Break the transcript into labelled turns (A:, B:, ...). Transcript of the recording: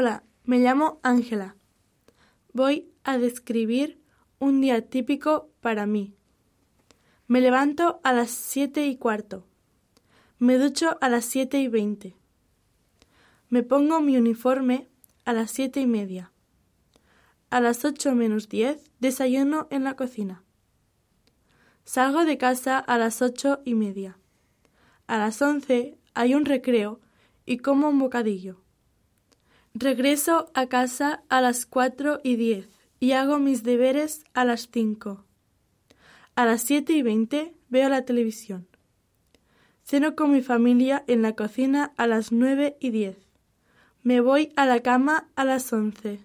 A: Hola, me llamo Ángela. Voy a describir un día típico para mí. Me levanto a las siete y cuarto. Me ducho a las siete y veinte. Me pongo mi uniforme a las siete y media. A las ocho menos diez desayuno en la cocina. Salgo de casa a las ocho y media. A las once hay un recreo y como un bocadillo. Regreso a casa a las cuatro y diez y hago mis deberes a las cinco. A las siete y veinte veo la televisión. Ceno con mi familia en la cocina a las nueve y diez. Me voy a la cama a las once.